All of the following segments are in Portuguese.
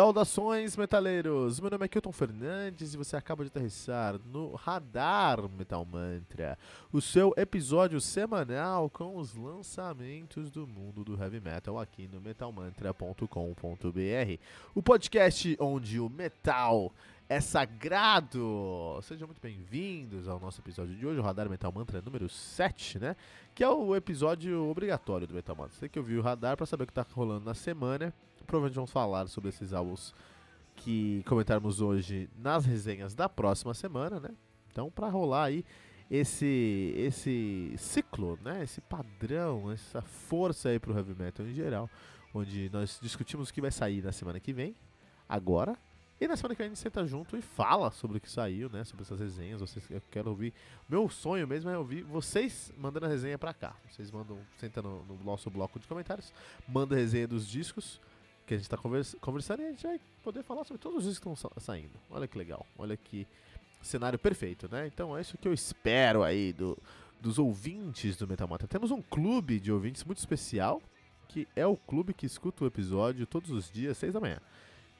Saudações, metaleiros! Meu nome é Kilton Fernandes e você acaba de aterrissar no Radar Metal Mantra, o seu episódio semanal com os lançamentos do mundo do heavy metal aqui no metalmantra.com.br. O podcast onde o metal é sagrado! Sejam muito bem-vindos ao nosso episódio de hoje, o Radar Metal Mantra número 7, né? Que é o episódio obrigatório do Metal Mantra. Você tem que ouvir o radar para saber o que está rolando na semana provavelmente vamos falar sobre esses álbuns que comentarmos hoje nas resenhas da próxima semana, né? Então, para rolar aí esse esse ciclo, né? Esse padrão, essa força aí pro heavy metal em geral, onde nós discutimos o que vai sair na semana que vem, agora, e na semana que vem a gente senta junto e fala sobre o que saiu, né? Sobre essas resenhas. Vocês, eu quero ouvir. Meu sonho mesmo é ouvir vocês mandando a resenha pra cá. Vocês mandam, senta no, no nosso bloco de comentários, manda a resenha dos discos que a gente está conversa conversando e a gente vai poder falar sobre todos os que estão saindo. Olha que legal, olha que cenário perfeito, né? Então é isso que eu espero aí do, dos ouvintes do Metal Mata. Temos um clube de ouvintes muito especial, que é o clube que escuta o episódio todos os dias, seis da manhã.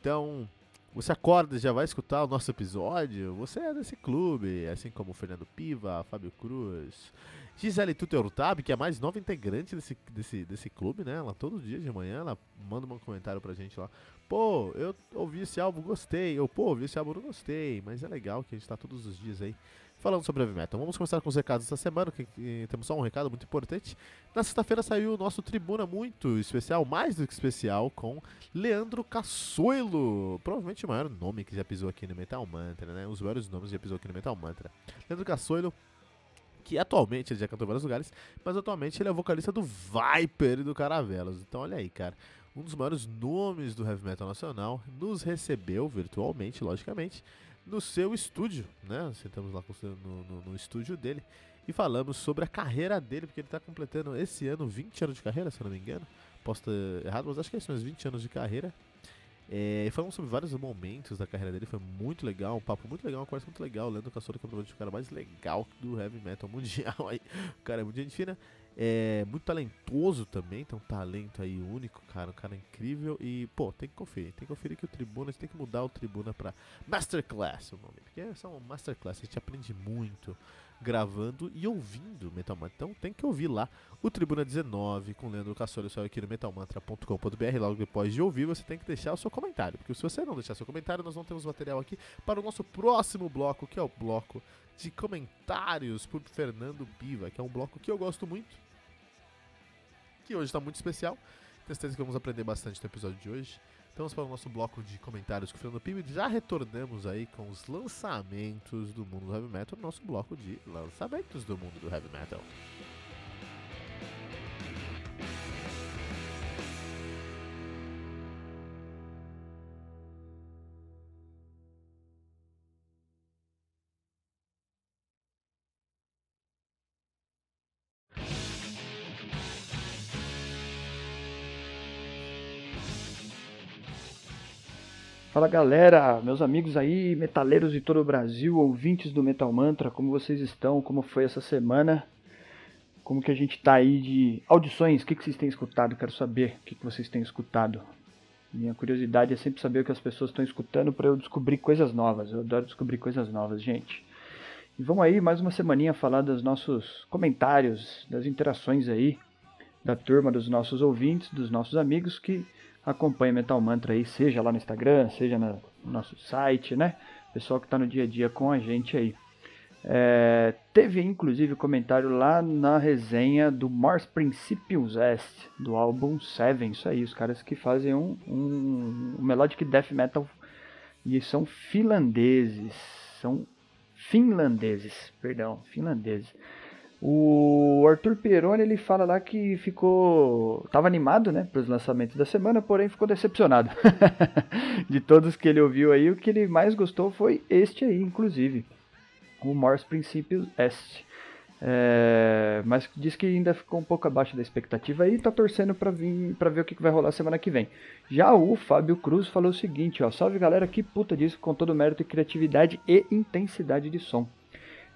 Então, você acorda e já vai escutar o nosso episódio, você é desse clube, assim como o Fernando Piva, Fábio Cruz, Gisele Tuteltab, que é a mais nova integrante desse, desse, desse clube, né? Ela todo dia de manhã, ela manda um comentário pra gente lá. Pô, eu ouvi esse álbum, gostei. Ou, pô, ouvi esse álbum, não gostei. Mas é legal que a gente tá todos os dias aí falando sobre heavy metal. Vamos começar com os recados dessa semana, que, que temos só um recado muito importante. Na sexta-feira saiu o nosso Tribuna muito especial, mais do que especial, com Leandro Cassoilo. Provavelmente o maior nome que já pisou aqui no Metal Mantra, né? Os maiores nomes que já pisou aqui no Metal Mantra. Leandro Cassoilo que atualmente ele já cantou em vários lugares, mas atualmente ele é vocalista do Viper e do Caravelas. Então olha aí, cara, um dos maiores nomes do heavy metal nacional nos recebeu virtualmente, logicamente, no seu estúdio, né? Sentamos lá no, no, no estúdio dele e falamos sobre a carreira dele, porque ele está completando esse ano 20 anos de carreira, se eu não me engano. Posso estar errado, mas acho que são uns 20 anos de carreira. É, falamos sobre vários momentos da carreira dele, foi muito legal, um papo muito legal, uma conversa muito legal. O Leandro Cassola, que é provavelmente o cara mais legal do heavy metal mundial aí. O cara é muito gente fina, é muito talentoso também, tem um talento aí único, cara, um cara incrível. E, pô, tem que conferir, tem que conferir que o Tribuna, tem que mudar o Tribuna pra Masterclass, o nome, porque é só uma Masterclass, a gente aprende muito gravando e ouvindo Metal Mantra. Então tem que ouvir lá o Tribuna 19 com Leandro Cassoli, só aqui no metalmantra.com.br. Logo depois de ouvir, você tem que deixar o seu comentário, porque se você não deixar seu comentário, nós não temos material aqui para o nosso próximo bloco, que é o bloco de comentários por Fernando Piva, que é um bloco que eu gosto muito, que hoje está muito especial. Tenho certeza que vamos aprender bastante no episódio de hoje. Estamos para o nosso bloco de comentários com o Fernando Pibe. Já retornamos aí com os lançamentos do mundo do heavy metal, nosso bloco de lançamentos do mundo do heavy metal. Fala galera, meus amigos aí, metaleiros de todo o Brasil, ouvintes do Metal Mantra, como vocês estão? Como foi essa semana? Como que a gente tá aí de audições? O que, que vocês têm escutado? Quero saber o que, que vocês têm escutado. Minha curiosidade é sempre saber o que as pessoas estão escutando para eu descobrir coisas novas. Eu adoro descobrir coisas novas, gente. E vamos aí, mais uma semaninha falar dos nossos comentários, das interações aí, da turma dos nossos ouvintes, dos nossos amigos que acompanha Metal Mantra aí, seja lá no Instagram, seja no nosso site, né? Pessoal que está no dia a dia com a gente aí. É, teve inclusive comentário lá na resenha do Mars Principiums Est, do álbum Seven, isso aí, os caras que fazem um, um, um melodic death metal e são finlandeses, são finlandeses, perdão, finlandeses. O Arthur Peroni ele fala lá que ficou. tava animado, né, para os lançamentos da semana, porém ficou decepcionado. de todos que ele ouviu aí, o que ele mais gostou foi este aí, inclusive. O Morse Princípios Est. É, mas diz que ainda ficou um pouco abaixo da expectativa e tá torcendo para vir para ver o que, vai rolar semana que vem. Já o Fábio Cruz falou o seguinte, ó, salve galera, que puta disco com todo mérito e criatividade e intensidade de som.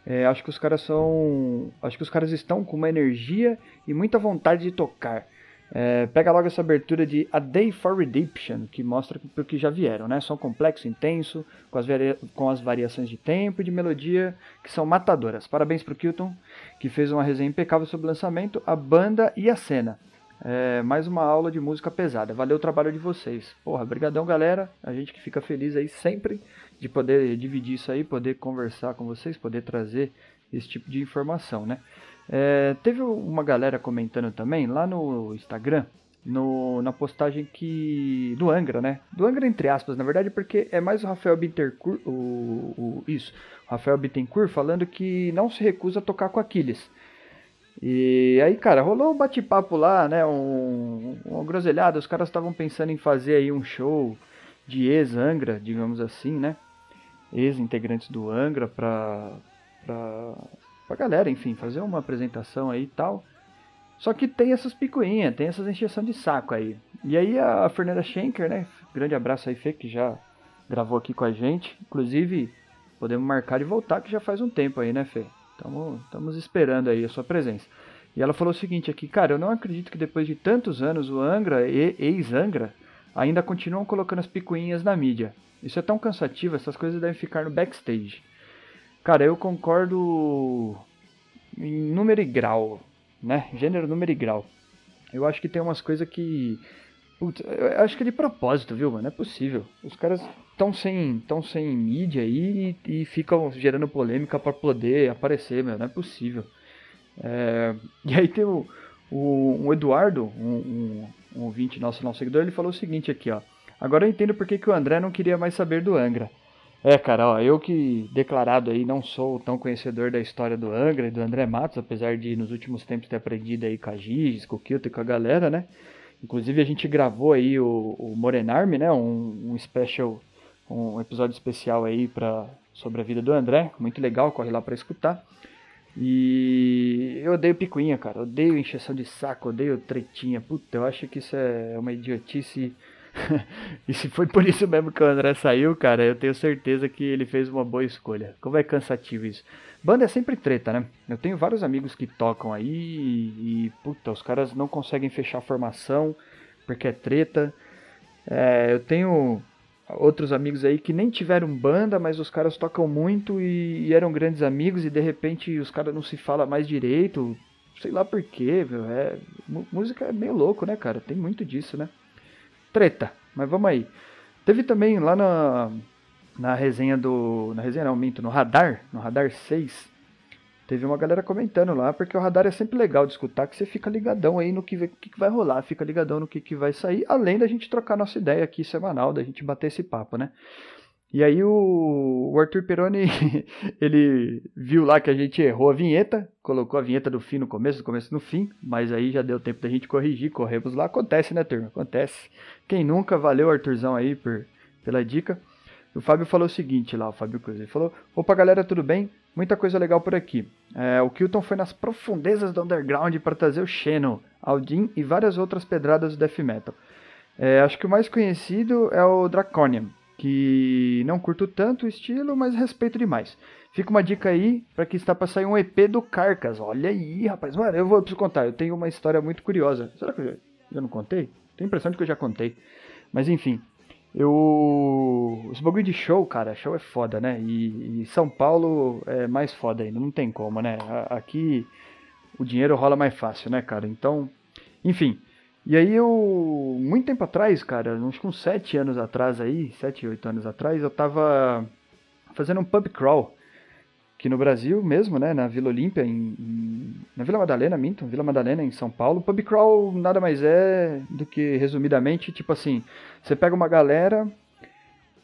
É, acho que os caras são, acho que os caras estão com uma energia e muita vontade de tocar. É, pega logo essa abertura de A Day for Redemption, que mostra o que já vieram, né? Som complexo, intenso, com as, com as variações de tempo e de melodia que são matadoras. Parabéns pro Kilton, que fez uma resenha impecável sobre o lançamento, a banda e a cena. É, mais uma aula de música pesada. Valeu o trabalho de vocês. Porra, brigadão galera. A gente que fica feliz aí sempre de poder dividir isso aí, poder conversar com vocês, poder trazer esse tipo de informação, né? É, teve uma galera comentando também lá no Instagram, no, na postagem que. do Angra, né? Do Angra, entre aspas, na verdade, porque é mais o Rafael Bittencourt, o, o, isso, o Rafael Bittencourt falando que não se recusa a tocar com Aquiles. E aí, cara, rolou um bate-papo lá, né? Um, uma groselhada. Os caras estavam pensando em fazer aí um show de ex-Angra, digamos assim, né? Ex-integrantes do Angra pra, pra pra galera, enfim, fazer uma apresentação aí e tal. Só que tem essas picuinhas, tem essas encheção de saco aí. E aí a Fernanda Schenker, né? Grande abraço aí, Fê, que já gravou aqui com a gente. Inclusive, podemos marcar de voltar, que já faz um tempo aí, né, Fê? Estamos esperando aí a sua presença. E ela falou o seguinte aqui, cara, eu não acredito que depois de tantos anos o Angra e ex-Angra ainda continuam colocando as picuinhas na mídia. Isso é tão cansativo, essas coisas devem ficar no backstage. Cara, eu concordo em número e grau, né? Gênero, número e grau. Eu acho que tem umas coisas que. Putz, eu acho que é de propósito, viu, mano? É possível. Os caras estão sem, tão sem mídia aí e, e ficam gerando polêmica para poder aparecer, meu. Não é possível. É... E aí tem o, o um Eduardo, um, um, um ouvinte nosso, nosso seguidor, ele falou o seguinte aqui, ó. Agora eu entendo por que, que o André não queria mais saber do Angra. É, cara, ó, eu que declarado aí não sou tão conhecedor da história do Angra e do André Matos, apesar de nos últimos tempos ter aprendido aí com a Giz, com o Kilton e com a galera, né? Inclusive a gente gravou aí o, o Morenarme, né? Um, um special, um episódio especial aí pra, sobre a vida do André, muito legal, corre lá para escutar. E eu odeio picuinha, cara, odeio encheção de saco, odeio tretinha. Puta, eu acho que isso é uma idiotice e se foi por isso mesmo que o André saiu, cara, eu tenho certeza que ele fez uma boa escolha. Como é cansativo isso. Banda é sempre treta, né? Eu tenho vários amigos que tocam aí e, puta, os caras não conseguem fechar a formação porque é treta. É, eu tenho outros amigos aí que nem tiveram banda, mas os caras tocam muito e, e eram grandes amigos e de repente os caras não se falam mais direito. Sei lá por quê, viu? É, música é meio louco, né, cara? Tem muito disso, né? treta. Mas vamos aí. Teve também lá na, na resenha do. Na resenha não, minto, no Radar, no Radar 6. Teve uma galera comentando lá, porque o radar é sempre legal de escutar, que você fica ligadão aí no que, que, vai rolar, fica ligadão no que, que vai sair, além da gente trocar nossa ideia aqui semanal, da gente bater esse papo, né? E aí o, o Arthur Peroni, ele viu lá que a gente errou a vinheta, colocou a vinheta do fim no começo, do começo no fim, mas aí já deu tempo da gente corrigir, corremos lá, acontece né turma, acontece. Quem nunca, valeu Arthurzão aí por, pela dica. O Fábio falou o seguinte lá, o Fábio Cruz, ele falou, opa galera, tudo bem? Muita coisa legal por aqui. É, o Kilton foi nas profundezas do underground para trazer o Xeno, Aldin e várias outras pedradas do death metal. É, acho que o mais conhecido é o Draconian, que não curto tanto o estilo, mas respeito demais. Fica uma dica aí para que está para sair um EP do Carcas. Olha aí, rapaz. Mano, eu vou preciso contar. Eu tenho uma história muito curiosa. Será que eu já, já não contei? Tenho a impressão de que eu já contei. Mas enfim, eu. Esse bagulho de show, cara, show é foda, né? E, e, São Paulo é mais foda ainda, não tem como, né? Aqui o dinheiro rola mais fácil, né, cara? Então, enfim. E aí eu, muito tempo atrás, cara, uns com 7 anos atrás aí, 7, 8 anos atrás, eu tava fazendo um pub crawl aqui no Brasil mesmo, né, na Vila Olímpia, em, em, na Vila Madalena, minto, Vila Madalena, em São Paulo. Pub crawl nada mais é do que, resumidamente, tipo assim, você pega uma galera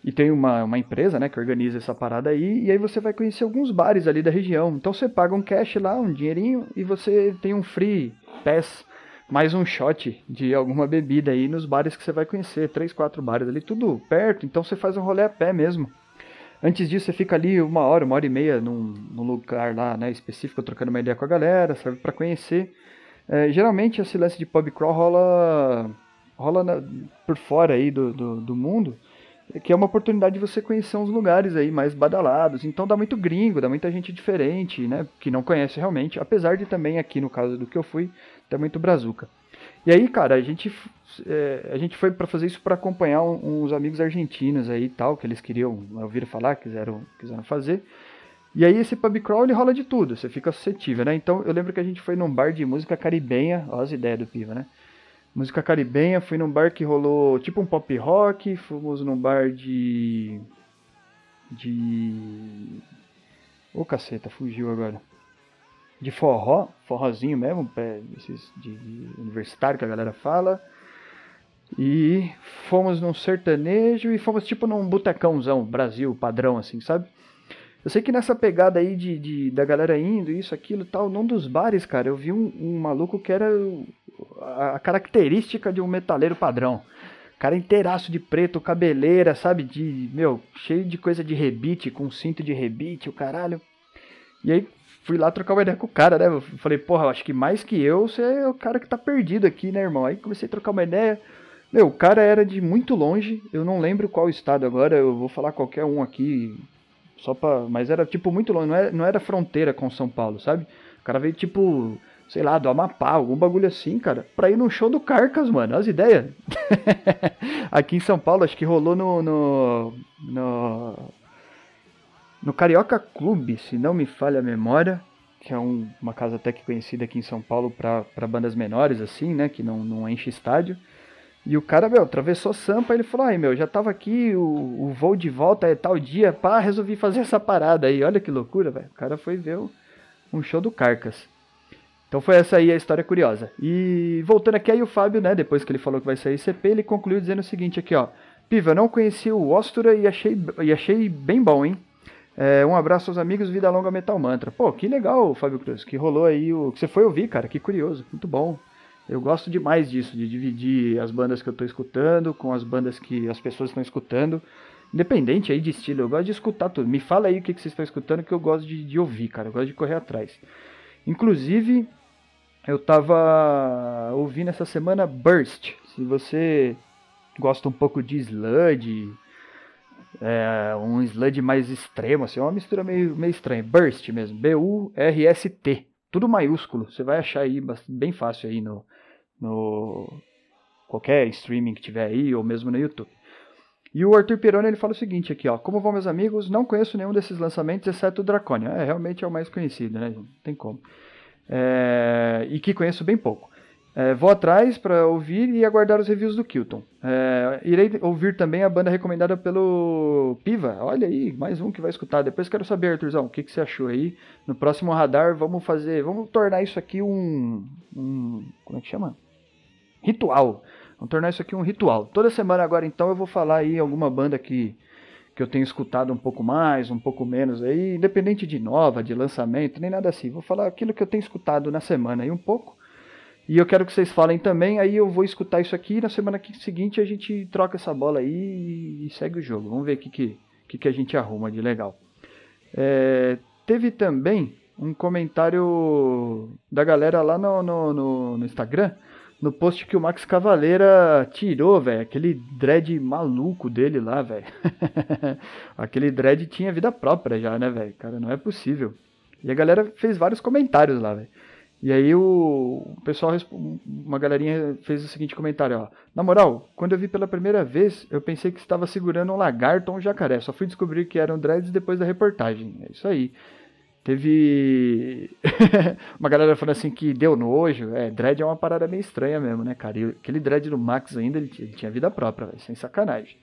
E tem uma, uma empresa, né, que organiza essa parada aí, e aí você vai conhecer alguns bares ali da região. Então você paga um cash lá, um dinheirinho, e você tem um free pass, mais um shot de alguma bebida aí nos bares que você vai conhecer. Três, quatro bares ali, tudo perto, então você faz um rolê a pé mesmo. Antes disso, você fica ali uma hora, uma hora e meia num, num lugar lá, né, específico, trocando uma ideia com a galera, serve para conhecer. É, geralmente, esse lance de pub crawl rola, rola na, por fora aí do, do, do mundo, que é uma oportunidade de você conhecer uns lugares aí mais badalados. Então dá muito gringo, dá muita gente diferente, né? Que não conhece realmente. Apesar de também aqui no caso do que eu fui, ter muito brazuca. E aí, cara, a gente, é, a gente foi para fazer isso para acompanhar uns amigos argentinos aí e tal, que eles queriam, ouviram falar, quiseram, quiseram fazer. E aí esse pub crawl ele rola de tudo, você fica suscetível, né? Então eu lembro que a gente foi num bar de música caribenha, ó as ideias do Piva, né? música caribenha, fui num bar que rolou tipo um pop rock, fomos num bar de. de. Ô oh, caceta, fugiu agora. De forró, forrozinho mesmo, esses de, de universitário que a galera fala. E fomos num sertanejo e fomos tipo num botecãozão, Brasil, padrão assim, sabe? Eu sei que nessa pegada aí de, de, da galera indo, isso, aquilo tal, num dos bares, cara, eu vi um, um maluco que era a característica de um metaleiro padrão. Cara inteiraço de preto, cabeleira, sabe? De, meu, cheio de coisa de rebite, com cinto de rebite, o caralho. E aí fui lá trocar uma ideia com o cara, né? Eu falei, porra, acho que mais que eu, você é o cara que tá perdido aqui, né, irmão? Aí comecei a trocar uma ideia. Meu, o cara era de muito longe, eu não lembro qual estado agora, eu vou falar qualquer um aqui, só pra. Mas era tipo muito longe, não era, não era fronteira com São Paulo, sabe? O cara veio tipo sei lá, do Amapá, algum bagulho assim, cara, pra ir no show do Carcas, mano. As ideias. Aqui em São Paulo, acho que rolou no. no. no, no Carioca Clube, se não me falha a memória. Que é um, uma casa até que conhecida aqui em São Paulo pra bandas menores, assim, né? Que não, não enche estádio. E o cara, meu, atravessou Sampa, ele falou, ai, meu, já tava aqui, o, o voo de volta é tal dia, pá, resolvi fazer essa parada aí. Olha que loucura, velho. O cara foi ver o, um show do Carcas. Então foi essa aí a história curiosa. E voltando aqui aí o Fábio, né, depois que ele falou que vai sair CP, ele concluiu dizendo o seguinte aqui, ó. Piva, eu não conheci o Ostura e achei, e achei bem bom, hein? É, um abraço aos amigos, vida longa Metal Mantra. Pô, que legal, Fábio Cruz, que rolou aí o... Que você foi ouvir, cara, que curioso, muito bom. Eu gosto demais disso, de dividir as bandas que eu tô escutando com as bandas que as pessoas estão escutando. Independente aí de estilo, eu gosto de escutar tudo. Me fala aí o que, que vocês estão escutando que eu gosto de, de ouvir, cara. Eu gosto de correr atrás. Inclusive, eu tava ouvindo essa semana Burst. Se você gosta um pouco de sludge, é, um sludge mais extremo, assim, é uma mistura meio, meio estranha. Burst mesmo, B-U-R-S-T. Tudo maiúsculo. Você vai achar aí bem fácil aí no, no qualquer streaming que tiver aí, ou mesmo no YouTube. E o Arthur Pironi ele fala o seguinte aqui, ó. Como vão meus amigos? Não conheço nenhum desses lançamentos, exceto o Draconia. É, realmente é o mais conhecido, né? Não tem como é, e que conheço bem pouco. É, vou atrás para ouvir e aguardar os reviews do Kilton. É, irei ouvir também a banda recomendada pelo Piva. Olha aí, mais um que vai escutar. Depois quero saber, Arthurzão, o que, que você achou aí. No próximo radar, vamos fazer. Vamos tornar isso aqui um. um como é que chama? Ritual. Vamos tornar isso aqui um ritual. Toda semana agora, então, eu vou falar aí alguma banda que que eu tenho escutado um pouco mais, um pouco menos aí, independente de nova, de lançamento, nem nada assim. Vou falar aquilo que eu tenho escutado na semana aí um pouco. E eu quero que vocês falem também, aí eu vou escutar isso aqui e na semana seguinte a gente troca essa bola aí e segue o jogo. Vamos ver o que, que, que, que a gente arruma de legal. É, teve também um comentário da galera lá no, no, no, no Instagram no post que o Max Cavaleira tirou, velho. Aquele dread maluco dele lá, velho. aquele dread tinha vida própria já, né, velho? Cara, não é possível. E a galera fez vários comentários lá, velho. E aí o, pessoal, uma galerinha fez o seguinte comentário, ó. Na moral, quando eu vi pela primeira vez, eu pensei que estava segurando um lagarto ou um jacaré. Só fui descobrir que eram dreads depois da reportagem. É isso aí. Teve uma galera falando assim que deu nojo. É, dread é uma parada meio estranha mesmo, né, cara? E aquele dread do Max ainda, ele tinha vida própria, véio, sem sacanagem.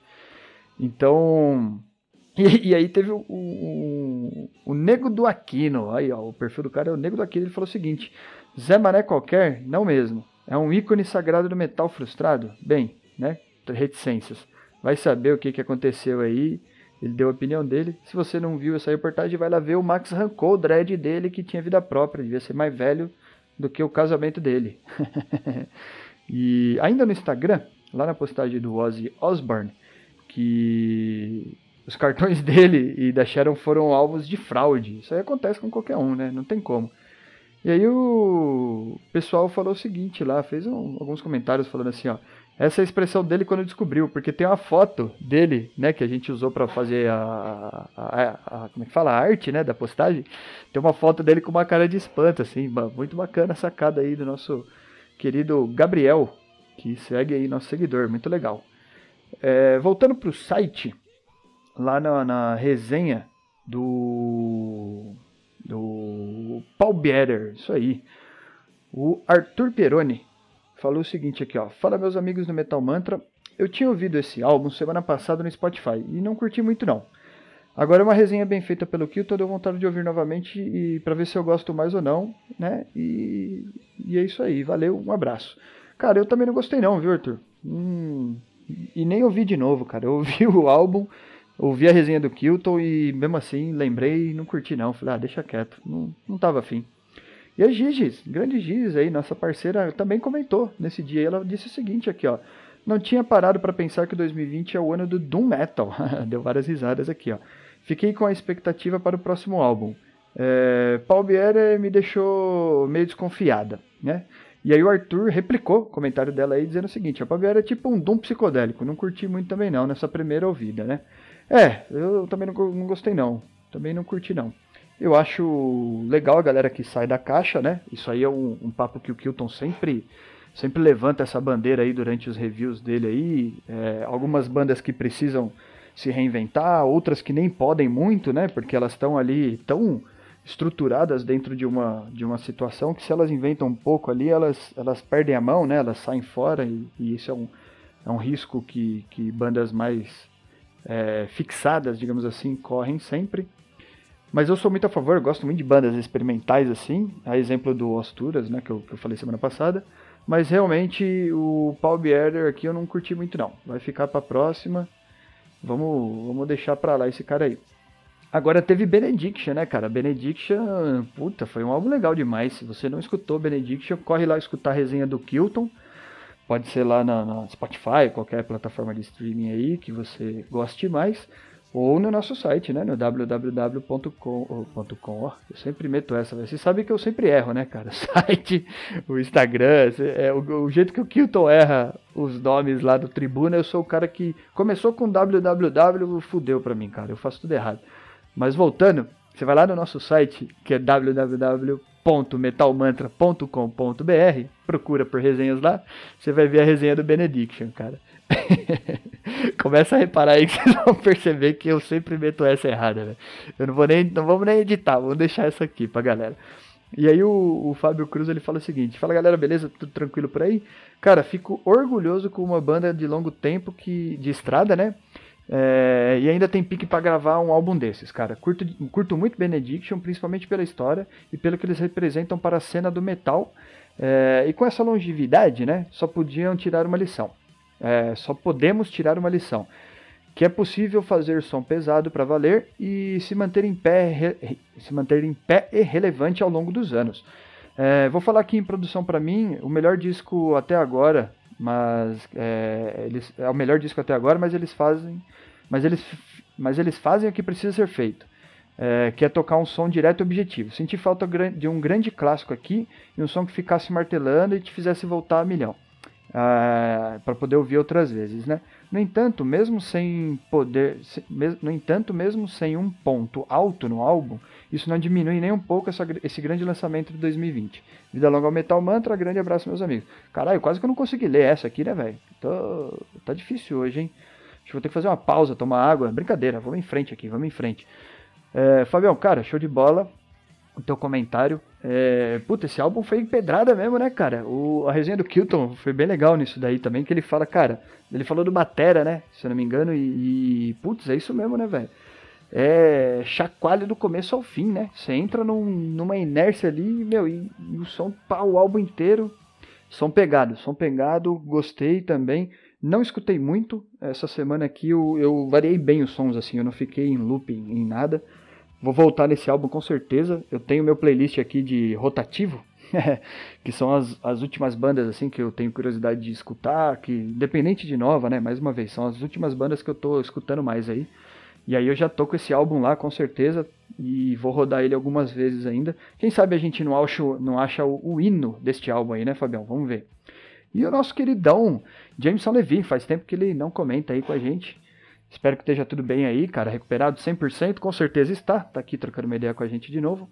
Então. E, e aí teve o, o, o, Nego do Aquino. Aí, ó, o perfil do cara é o Nego do Aquino. Ele falou o seguinte: Zé Mané qualquer? Não mesmo. É um ícone sagrado do metal frustrado? Bem, né? Reticências. vai saber o que, que aconteceu aí. Ele deu a opinião dele. Se você não viu essa reportagem, vai lá ver. O Max arrancou o dread dele que tinha vida própria. Devia ser mais velho do que o casamento dele. e ainda no Instagram, lá na postagem do Ozzy Osbourne, que os cartões dele e da Sharon foram alvos de fraude. Isso aí acontece com qualquer um, né? Não tem como. E aí o pessoal falou o seguinte lá, fez um, alguns comentários falando assim, ó. Essa é a expressão dele quando descobriu, porque tem uma foto dele, né, que a gente usou para fazer a, a, a, como é que fala, a arte, né, da postagem. Tem uma foto dele com uma cara de espanto, assim, muito bacana a sacada aí do nosso querido Gabriel, que segue aí nosso seguidor, muito legal. É, voltando para o site, lá na, na, resenha do do Paul Bieter, isso aí. O Arthur Peroni falou o seguinte aqui, ó. Fala meus amigos do Metal Mantra. Eu tinha ouvido esse álbum semana passada no Spotify e não curti muito não. Agora é uma resenha bem feita pelo Kilton, deu vontade de ouvir novamente e para ver se eu gosto mais ou não, né? E, e é isso aí, valeu, um abraço. Cara, eu também não gostei não, viu, Arthur? Hum, e nem ouvi de novo, cara. Eu ouvi o álbum, ouvi a resenha do Kilton e mesmo assim lembrei e não curti não. Falei, ah, deixa quieto, não, não tava afim. E a Giges, grande Giges aí, nossa parceira, também comentou nesse dia. Ela disse o seguinte aqui, ó. Não tinha parado para pensar que 2020 é o ano do Doom Metal. Deu várias risadas aqui, ó. Fiquei com a expectativa para o próximo álbum. É, Paul Biere me deixou meio desconfiada, né? E aí o Arthur replicou o comentário dela aí dizendo o seguinte: a Paul Biere é tipo um Doom psicodélico. Não curti muito também não nessa primeira ouvida, né? É, eu também não, não gostei não. Também não curti não. Eu acho legal a galera que sai da caixa, né? Isso aí é um, um papo que o Kilton sempre sempre levanta essa bandeira aí durante os reviews dele aí. É, algumas bandas que precisam se reinventar, outras que nem podem muito, né? Porque elas estão ali tão estruturadas dentro de uma, de uma situação que se elas inventam um pouco ali, elas, elas perdem a mão, né? Elas saem fora e, e isso é um, é um risco que, que bandas mais é, fixadas, digamos assim, correm sempre. Mas eu sou muito a favor, gosto muito de bandas experimentais assim, a exemplo do Osturas, né, que eu, que eu falei semana passada. Mas realmente o Paul Bierder aqui eu não curti muito não. Vai ficar para próxima. Vamos, vamos deixar para lá esse cara aí. Agora teve Benediction, né, cara? Benediction, puta, foi um álbum legal demais. Se você não escutou Benediction, corre lá escutar a resenha do Kilton. Pode ser lá na, na Spotify, qualquer plataforma de streaming aí que você goste mais ou no nosso site, né, no www.com. Eu sempre meto essa, você sabe que eu sempre erro, né, cara? O site, o Instagram, é, o, o, jeito que o Kilton erra os nomes lá do Tribuna, eu sou o cara que começou com www, fudeu pra mim, cara, eu faço tudo errado. Mas voltando, você vai lá no nosso site, que é www.metalmantra.com.br, procura por resenhas lá, você vai ver a resenha do Benediction, cara. Começa a reparar aí que vocês vão perceber que eu sempre meto essa errada, velho. Eu não vou nem, não vamos nem editar, vamos deixar essa aqui pra galera. E aí o, o Fábio Cruz ele fala o seguinte: Fala galera, beleza? Tudo tranquilo por aí? Cara, fico orgulhoso com uma banda de longo tempo que de estrada, né? É, e ainda tem pique para gravar um álbum desses, cara. Curto, curto muito Benediction, principalmente pela história e pelo que eles representam para a cena do metal. É, e com essa longevidade, né? Só podiam tirar uma lição. É, só podemos tirar uma lição. Que é possível fazer som pesado para valer e se manter em pé, se manter em pé e relevante ao longo dos anos. É, vou falar aqui em produção para mim, o melhor disco até agora, mas é, eles, é o melhor disco até agora, mas eles fazem, mas eles, mas eles fazem o que precisa ser feito. É, que é tocar um som direto e objetivo. Senti falta de um grande clássico aqui e um som que ficasse martelando e te fizesse voltar a milhão uh, para poder ouvir outras vezes, né? No entanto, mesmo sem poder, se, no entanto, mesmo sem um ponto alto no álbum, isso não diminui nem um pouco essa, esse grande lançamento de 2020. Vida longa ao Metal Mantra, grande abraço meus amigos. Caralho, quase que eu não consegui ler essa aqui, né, velho? Tá difícil hoje, hein? Acho que vou ter que fazer uma pausa, tomar água. Brincadeira, vamos em frente aqui, vamos em frente. É, Fabião, cara, show de bola o teu comentário. É, puta, esse álbum foi pedrada mesmo, né, cara? O, a resenha do Kilton foi bem legal nisso daí também, que ele fala, cara, ele falou do Batera, né, se eu não me engano, e, e putz, é isso mesmo, né, velho? É chacoalho do começo ao fim, né? Você entra num, numa inércia ali, meu, e, e o som, pá, o álbum inteiro, som pegado, som pegado, gostei também. Não escutei muito. Essa semana aqui eu, eu variei bem os sons, assim, eu não fiquei em looping em nada. Vou voltar nesse álbum com certeza. Eu tenho meu playlist aqui de rotativo, que são as, as últimas bandas assim que eu tenho curiosidade de escutar, que independente de nova, né, mais uma vez, são as últimas bandas que eu tô escutando mais aí. E aí eu já tô com esse álbum lá, com certeza, e vou rodar ele algumas vezes ainda. Quem sabe a gente não acha, não acha o, o hino deste álbum aí, né, Fabião? Vamos ver. E o nosso queridão Jameson Levy, faz tempo que ele não comenta aí com a gente. Espero que esteja tudo bem aí, cara, recuperado 100%, com certeza está. Tá aqui trocando uma ideia com a gente de novo.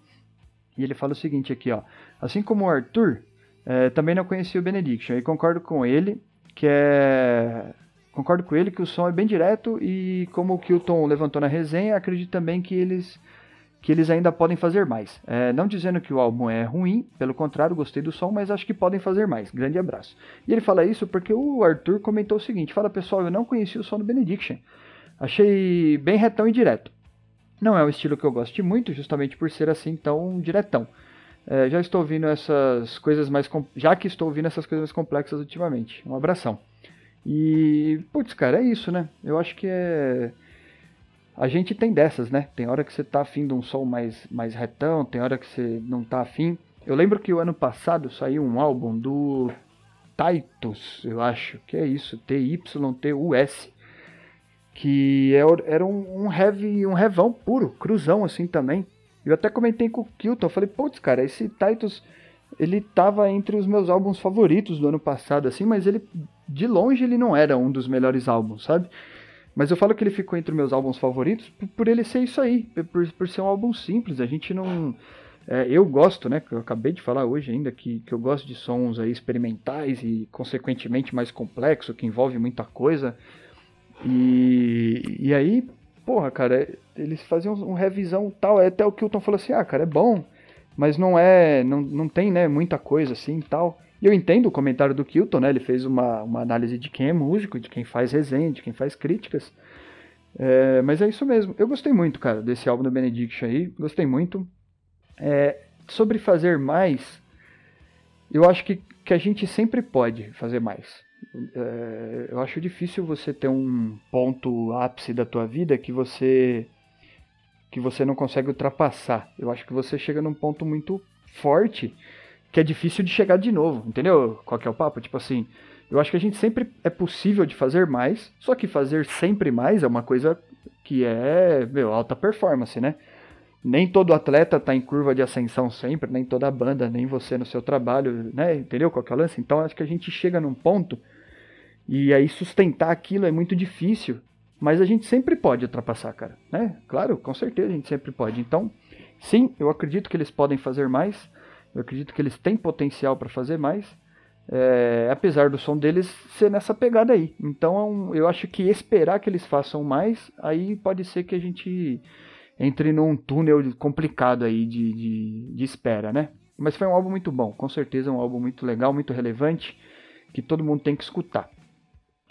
E ele fala o seguinte aqui, ó. Assim como o Arthur, é, também não conhecia o Benediction. E concordo com ele que é. Concordo com ele que o som é bem direto e como o Kilton levantou na resenha, acredito também que eles que eles ainda podem fazer mais. É, não dizendo que o álbum é ruim, pelo contrário, gostei do som, mas acho que podem fazer mais. Grande abraço. E ele fala isso porque o Arthur comentou o seguinte: fala pessoal, eu não conheci o som do Benediction. Achei bem retão e direto. Não é um estilo que eu goste muito, justamente por ser assim tão diretão. É, já estou ouvindo essas coisas mais. Já que estou ouvindo essas coisas mais complexas ultimamente. Um abração. E, putz, cara, é isso, né? Eu acho que é. A gente tem dessas, né? Tem hora que você tá afim de um som mais, mais retão, tem hora que você não tá afim. Eu lembro que o ano passado saiu um álbum do Titus, eu acho, que é isso, T-Y-T-U-S que é era um, um heavy, um revão puro, cruzão assim também. Eu até comentei com o Kilton, falei, putz, cara, esse Titus, ele tava entre os meus álbuns favoritos do ano passado, assim, mas ele, de longe, ele não era um dos melhores álbuns, sabe? Mas eu falo que ele ficou entre meus álbuns favoritos por, por ele ser isso aí, por, por ser um álbum simples, a gente não... É, eu gosto, né, que eu acabei de falar hoje ainda, que, que eu gosto de sons aí experimentais e, consequentemente, mais complexo, que envolve muita coisa, e, e aí, porra, cara, eles faziam um revisão tal. Até o Kilton falou assim: ah, cara, é bom, mas não é. Não, não tem, né, muita coisa assim tal. E eu entendo o comentário do Kilton, né? Ele fez uma, uma análise de quem é músico, de quem faz resenha, de quem faz críticas. É, mas é isso mesmo. Eu gostei muito, cara, desse álbum do Benediction aí. Gostei muito. É, sobre fazer mais, eu acho que, que a gente sempre pode fazer mais. É, eu acho difícil você ter um ponto ápice da tua vida que você que você não consegue ultrapassar. Eu acho que você chega num ponto muito forte que é difícil de chegar de novo, entendeu? Qual que é o papo? Tipo assim, eu acho que a gente sempre é possível de fazer mais, só que fazer sempre mais é uma coisa que é, meu, alta performance, né? Nem todo atleta está em curva de ascensão sempre, nem toda banda, nem você no seu trabalho, né? Entendeu qual que é o lance? Então acho que a gente chega num ponto e aí sustentar aquilo é muito difícil, mas a gente sempre pode ultrapassar, cara, né? Claro, com certeza a gente sempre pode. Então, sim, eu acredito que eles podem fazer mais. Eu acredito que eles têm potencial para fazer mais. É, apesar do som deles ser nessa pegada aí. Então eu acho que esperar que eles façam mais, aí pode ser que a gente entre num túnel complicado aí de, de, de espera, né? Mas foi um álbum muito bom, com certeza um álbum muito legal, muito relevante, que todo mundo tem que escutar.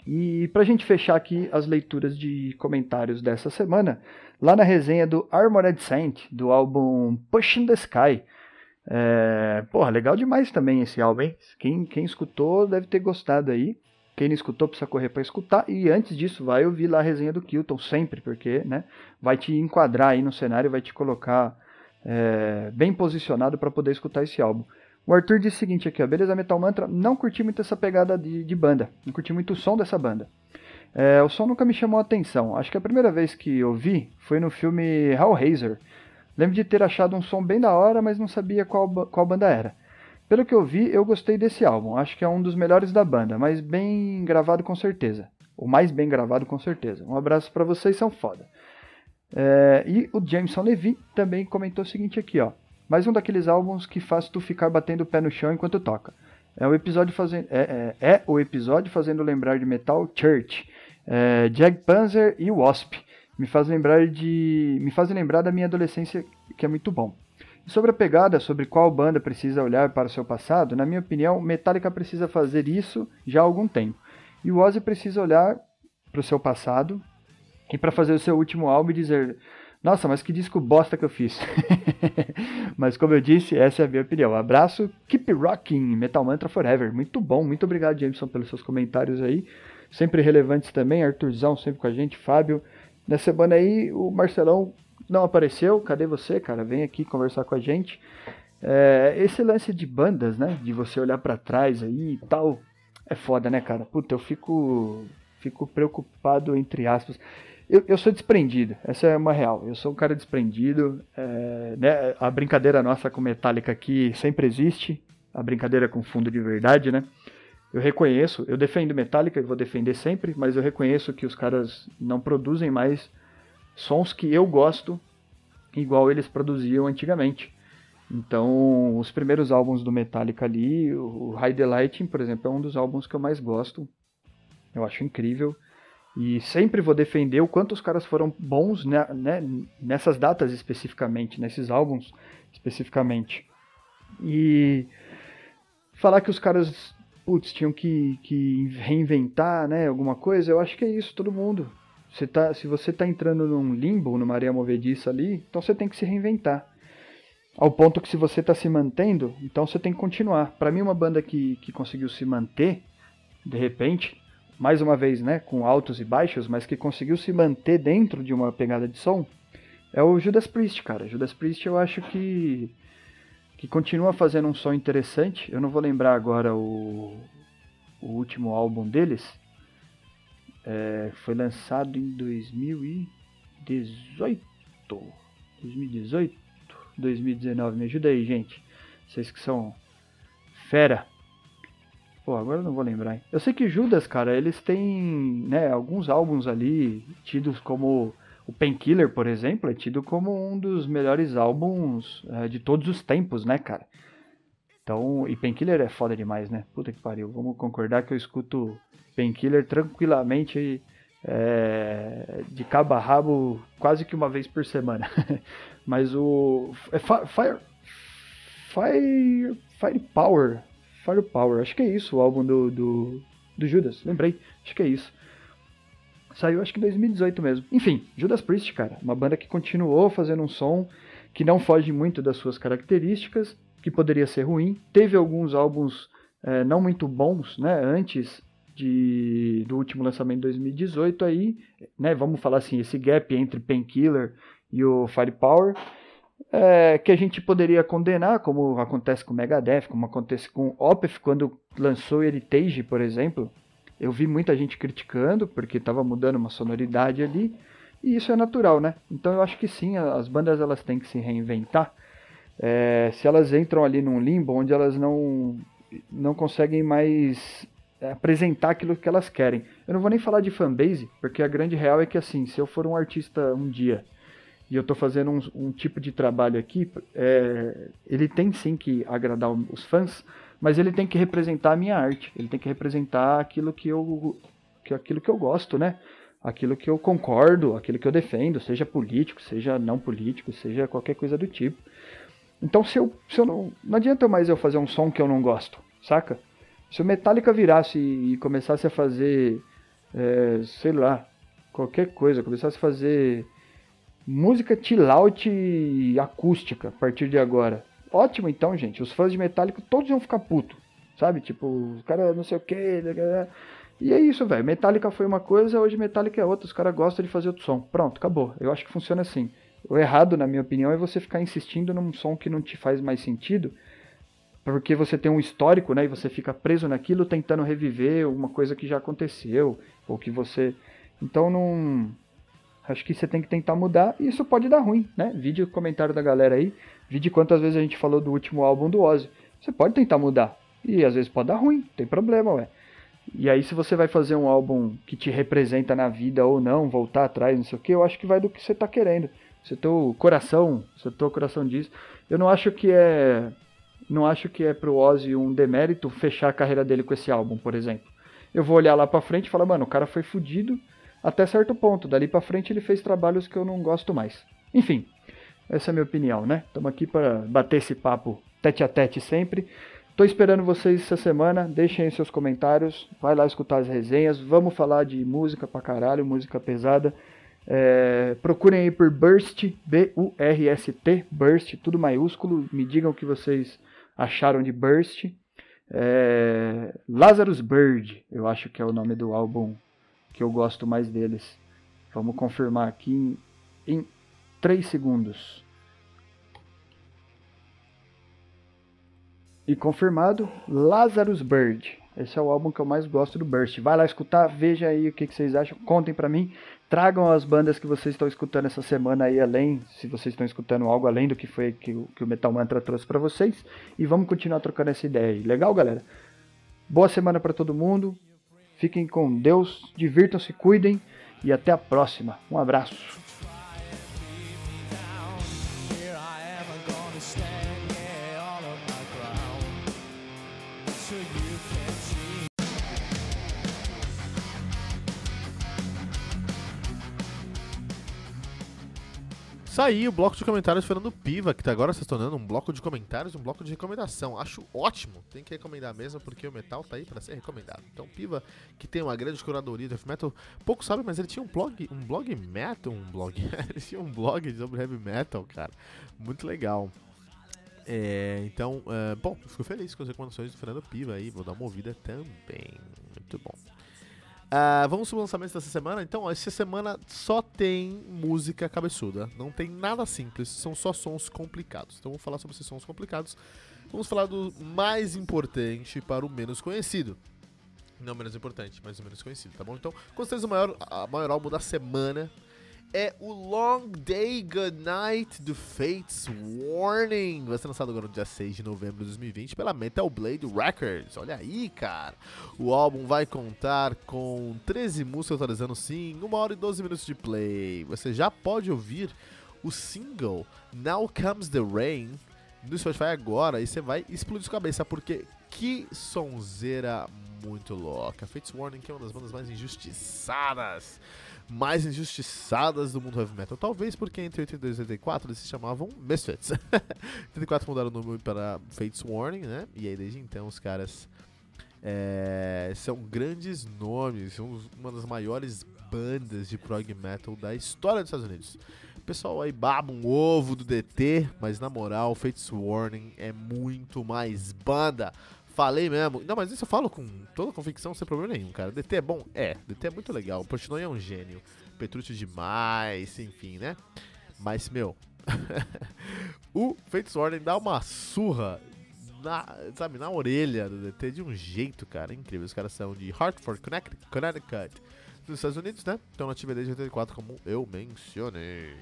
E para a gente fechar aqui as leituras de comentários dessa semana, lá na resenha do Armored Saint, do álbum Pushing the Sky. É, porra, legal demais também esse álbum, hein? Quem, quem escutou deve ter gostado aí. Quem não escutou precisa correr para escutar. E antes disso, vai ouvir lá a resenha do Kilton, sempre, porque né, vai te enquadrar aí no cenário, vai te colocar é, bem posicionado para poder escutar esse álbum. O Arthur disse o seguinte aqui, ó, beleza Metal Mantra, não curti muito essa pegada de, de banda, não curti muito o som dessa banda. É, o som nunca me chamou a atenção, acho que a primeira vez que eu vi foi no filme Hellraiser. Lembro de ter achado um som bem da hora, mas não sabia qual, qual banda era. Pelo que eu vi, eu gostei desse álbum, acho que é um dos melhores da banda, mas bem gravado com certeza. O mais bem gravado com certeza. Um abraço para vocês, são foda. É, e o Jameson Levy também comentou o seguinte aqui, ó. Mais um daqueles álbuns que faz tu ficar batendo o pé no chão enquanto toca. É o episódio fazendo, é, é, é o episódio fazendo lembrar de Metal Church, é, Jag Panzer e Wasp. Me faz lembrar de, me faz lembrar da minha adolescência, que é muito bom. Sobre a pegada, sobre qual banda precisa olhar para o seu passado, na minha opinião, Metallica precisa fazer isso já há algum tempo. E o Ozzy precisa olhar para o seu passado e para fazer o seu último álbum e dizer: nossa, mas que disco bosta que eu fiz. mas como eu disse, essa é a minha opinião. Abraço, keep rocking, Metal Mantra Forever. Muito bom, muito obrigado, Jameson, pelos seus comentários aí. sempre relevantes também, Arthurzão sempre com a gente, Fábio. Nessa semana aí, o Marcelão não apareceu, cadê você, cara? Vem aqui conversar com a gente. É, esse lance de bandas, né? De você olhar para trás aí e tal, é foda, né, cara? Puta, eu fico, fico preocupado, entre aspas. Eu, eu sou desprendido, essa é uma real. Eu sou um cara desprendido. É, né? A brincadeira nossa com Metallica aqui sempre existe. A brincadeira com fundo de verdade, né? Eu reconheço, eu defendo Metallica e vou defender sempre, mas eu reconheço que os caras não produzem mais sons que eu gosto igual eles produziam antigamente. Então, os primeiros álbuns do Metallica ali, o High the Lighting, por exemplo, é um dos álbuns que eu mais gosto. Eu acho incrível. E sempre vou defender o quanto os caras foram bons né, né, nessas datas especificamente, nesses álbuns especificamente. E falar que os caras, putz, tinham que, que reinventar né, alguma coisa, eu acho que é isso, todo mundo. Você tá, se você está entrando num limbo, numa areia movediça ali, então você tem que se reinventar. Ao ponto que se você está se mantendo, então você tem que continuar. Para mim, uma banda que, que conseguiu se manter, de repente, mais uma vez, né, com altos e baixos, mas que conseguiu se manter dentro de uma pegada de som, é o Judas Priest, cara. Judas Priest eu acho que que continua fazendo um som interessante. Eu não vou lembrar agora o, o último álbum deles. É, foi lançado em 2018. 2018? 2019. Me ajuda aí, gente. Vocês que são fera. Pô, agora eu não vou lembrar. Hein? Eu sei que Judas, cara, eles têm né, alguns álbuns ali tidos como. O Painkiller, por exemplo, é tido como um dos melhores álbuns é, de todos os tempos, né, cara? Então, e Painkiller é foda demais, né? Puta que pariu. Vamos concordar que eu escuto Painkiller tranquilamente é, de cabo a rabo quase que uma vez por semana. Mas o. É Fire. Fire. Firepower. Firepower. Acho que é isso o álbum do, do, do Judas. Lembrei. Acho que é isso. Saiu acho que em 2018 mesmo. Enfim, Judas Priest, cara. Uma banda que continuou fazendo um som que não foge muito das suas características, que poderia ser ruim. Teve alguns álbuns é, não muito bons, né? Antes de, do último lançamento de 2018 aí, né, vamos falar assim, esse gap entre Painkiller e o Firepower, é, que a gente poderia condenar, como acontece com Megadeth, como acontece com Opeth quando lançou Heritage, por exemplo. Eu vi muita gente criticando porque estava mudando uma sonoridade ali, e isso é natural, né? Então eu acho que sim, as bandas elas têm que se reinventar. É, se elas entram ali num limbo onde elas não não conseguem mais apresentar aquilo que elas querem. Eu não vou nem falar de fanbase, porque a grande real é que assim, se eu for um artista um dia e eu estou fazendo um, um, tipo de trabalho aqui, é, ele tem sim que agradar os fãs, mas ele tem que representar a minha arte, ele tem que representar aquilo que eu, que, aquilo que eu gosto, né? Aquilo que eu concordo, aquilo que eu defendo, seja político, seja não político, seja qualquer coisa do tipo. Então, se eu, se eu não, não adianta mais eu fazer um som que eu não gosto, saca? Se o Metallica virasse e começasse a fazer, é, sei lá, qualquer coisa, começasse a fazer música chill out acústica a partir de agora. Ótimo então, gente. Os fãs de Metallica todos iam ficar puto, sabe? Tipo, os caras não sei o que. E é isso, velho. Metallica foi uma coisa, hoje Metallica é outra. Os caras gostam de fazer outro som. Pronto, acabou. Eu acho que funciona assim. O errado, na minha opinião, é você ficar insistindo num som que não te faz mais sentido porque você tem um histórico, né, e você fica preso naquilo tentando reviver uma coisa que já aconteceu, ou que você... Então não... Acho que você tem que tentar mudar e isso pode dar ruim, né? Vídeo comentário da galera aí, vídeo quantas vezes a gente falou do último álbum do Ozzy. Você pode tentar mudar e às vezes pode dar ruim, tem problema, ué. E aí se você vai fazer um álbum que te representa na vida ou não, voltar atrás, não sei o que, eu acho que vai do que você tá querendo. Se teu coração, se teu coração diz, eu não acho que é não acho que é pro Ozzy um demérito fechar a carreira dele com esse álbum, por exemplo. Eu vou olhar lá pra frente e falar, mano, o cara foi fudido até certo ponto. Dali pra frente ele fez trabalhos que eu não gosto mais. Enfim, essa é a minha opinião, né? Estamos aqui para bater esse papo tete a tete sempre. Tô esperando vocês essa semana. Deixem aí seus comentários. Vai lá escutar as resenhas. Vamos falar de música pra caralho, música pesada. É, procurem aí por Burst, B-U-R-S-T, Burst, tudo maiúsculo. Me digam o que vocês acharam de Burst. É, Lazarus Bird, eu acho que é o nome do álbum que eu gosto mais deles. Vamos confirmar aqui em, em 3 segundos. E confirmado, Lazarus Bird. Esse é o álbum que eu mais gosto do Burst. Vai lá escutar, veja aí o que, que vocês acham, contem pra mim. Tragam as bandas que vocês estão escutando essa semana aí, além, se vocês estão escutando algo além do que foi que, que o Metal Mantra trouxe para vocês. E vamos continuar trocando essa ideia aí. Legal, galera? Boa semana para todo mundo. Fiquem com Deus, divirtam-se, cuidem e até a próxima. Um abraço. Saiu o bloco de comentários Fernando Piva, que tá agora se tornando um bloco de comentários e um bloco de recomendação. Acho ótimo, tem que recomendar mesmo, porque o metal tá aí para ser recomendado. Então, Piva, que tem uma grande curadoria de heavy metal, pouco sabe, mas ele tinha um blog, um blog metal, um blog, ele tinha um blog sobre heavy metal, cara. Muito legal. É, então, uh, bom, fico feliz com as recomendações do Fernando Piva aí, vou dar uma ouvida também. Muito bom. Uh, vamos para o lançamento dessa semana. Então, essa semana só tem música cabeçuda. Não tem nada simples, são só sons complicados. Então, vamos falar sobre esses sons complicados. Vamos falar do mais importante para o menos conhecido. Não menos importante, mas o menos conhecido, tá bom? Então, com certeza, o maior, a maior álbum da semana é o Long Day Good Night do Fates Warning. Vai ser lançado agora no dia 6 de novembro de 2020 pela Metal Blade Records. Olha aí, cara. O álbum vai contar com 13 músicas atualizando sim, 1 hora e 12 minutos de play. Você já pode ouvir o single Now Comes the Rain no Spotify agora e você vai explodir sua cabeça, porque que sonzeira muito louca. Fates Warning que é uma das bandas mais injustiçadas mais injustiçadas do mundo heavy metal. Talvez porque entre 82 e 84 eles se chamavam Misfits. 84 mudaram o nome para Fates Warning, né? E aí desde então os caras é, são grandes nomes, são uma das maiores bandas de prog metal da história dos Estados Unidos. Pessoal aí baba um ovo do DT, mas na moral, Fates Warning é muito mais banda. Falei mesmo. Não, mas isso eu falo com toda convicção, sem problema nenhum, cara. DT é bom? É. DT é muito legal. O Portnoy é um gênio. Petrúcio demais, enfim, né? Mas, meu. o Fates Warning dá uma surra na, sabe, na orelha do DT de um jeito, cara, incrível. Os caras são de Hartford, Connecticut, nos Estados Unidos, né? Estão na atividade desde 84, como eu mencionei.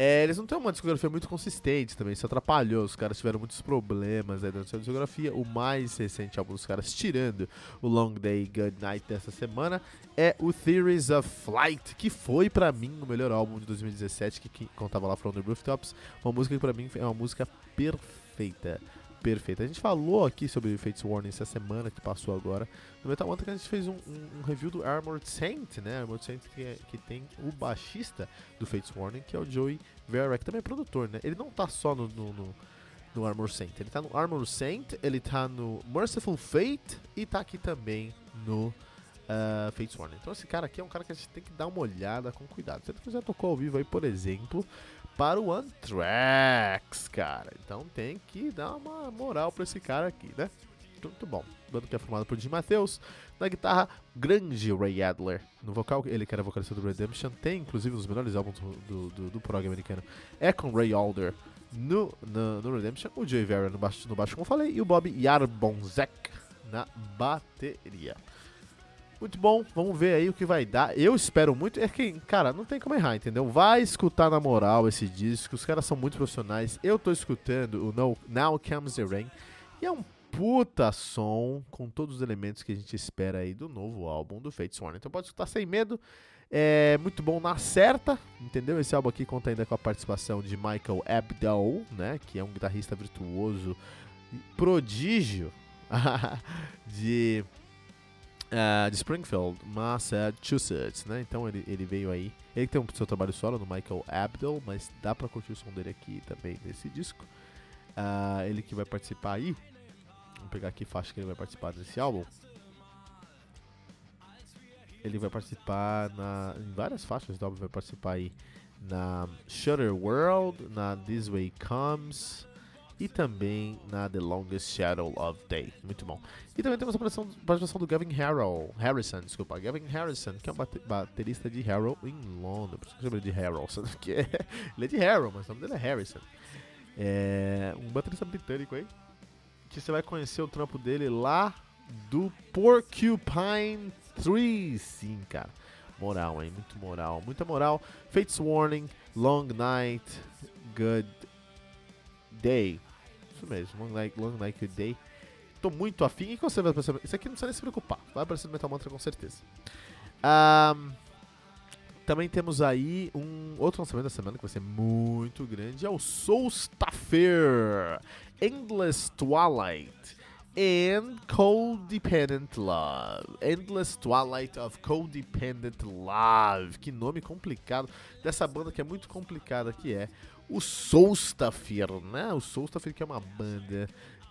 É, eles não têm uma discografia muito consistente também, isso atrapalhou. Os caras tiveram muitos problemas aí durante a discografia. O mais recente álbum dos caras, tirando o Long Day Good Night dessa semana, é o Theories of Flight, que foi para mim o melhor álbum de 2017, que, que contava lá From the Rooftops. Uma música que para mim é uma música perfeita perfeita. A gente falou aqui sobre Fates Warning essa semana que passou agora. No Metal Mantra a gente fez um, um, um, review do Armored Saint, né? Armored Saint que, é, que tem o baixista do Fates Warning, que é o Joey Vera, também é produtor, né? Ele não tá só no, no, no, no Armored Saint, ele tá no Armored Saint, ele tá no Merciful Fate e tá aqui também no uh, Fates Warning. Então esse cara aqui é um cara que a gente tem que dar uma olhada com cuidado. Se ele já tocou ao vivo aí, por exemplo, para o Anthrax, cara. Então tem que dar uma moral para esse cara aqui, né? Muito bom. Banda que é formado por Jim Matheus. Na guitarra, grande Ray Adler. No vocal, ele que era vocalista do Redemption. Tem, inclusive, um dos melhores álbuns do, do, do prog americano. É com Ray Alder no, no, no Redemption. O Joey Vera no baixo, no baixo, como falei. E o Bob Yarbonzek na bateria. Muito bom, vamos ver aí o que vai dar. Eu espero muito. É que, cara, não tem como errar, entendeu? Vai escutar na moral esse disco. Os caras são muito profissionais. Eu tô escutando o No, Now Comes the Rain. E é um puta som com todos os elementos que a gente espera aí do novo álbum do Fates Warning. Então pode escutar sem medo. É muito bom na certa, entendeu? Esse álbum aqui conta ainda com a participação de Michael Abdul, né? Que é um guitarrista virtuoso, prodígio de uh, de Springfield, Massachusetts, né? Então ele, ele veio aí. Ele tem um seu trabalho solo no Michael Abdul, mas dá pra curtir o som dele aqui também nesse disco. Uh, ele que vai participar aí. Vamos pegar aqui faixa que ele vai participar desse álbum. Ele vai participar na, em várias faixas do álbum, vai participar aí na Shutter World, na This Way Comes e também na The Longest Shadow of Day. Muito bom. E também temos a participação do Gavin Harrell, Harrison, desculpa, Gavin Harrison, que é um baterista de Harrow em Londres. Por isso que eu chamo ele de Harrelson, porque ele é de Harrow, mas o nome dele é Harrison. É um baterista britânico aí, que você vai conhecer o trampo dele lá do Porcupine 3, sim, cara. Moral, hein? Muito moral. Muita moral. Fates Warning, Long Night, Good Day. Isso mesmo, Long Night, Long Night, Good Day. Tô muito afim. E que você vai? Isso aqui não precisa nem se preocupar. Vai aparecer no Metal Mantra com certeza. Um, também temos aí um outro lançamento da semana que vai ser muito grande. É o Soulstafair Endless Twilight and Codependent Love. Endless Twilight of Codependent Love. Que nome complicado dessa banda que é muito complicada, que é o Soulstafair, né? O Soulstafair que é uma banda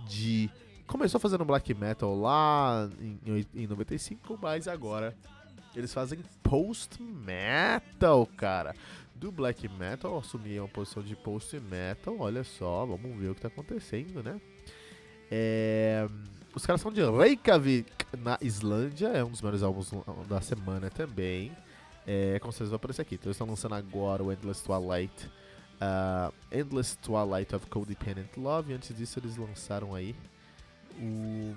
de... Começou fazendo black metal lá em, em 95, mas agora eles fazem post-metal, cara. Do black metal, assumir uma posição de post-metal, olha só, vamos ver o que tá acontecendo, né? É, os caras são de Reykjavik, na Islândia. É um dos melhores álbuns da semana também. É, com certeza vai aparecer aqui. Então eles estão lançando agora o Endless Twilight. Uh, Endless Twilight of Codependent Love. E antes disso eles lançaram aí o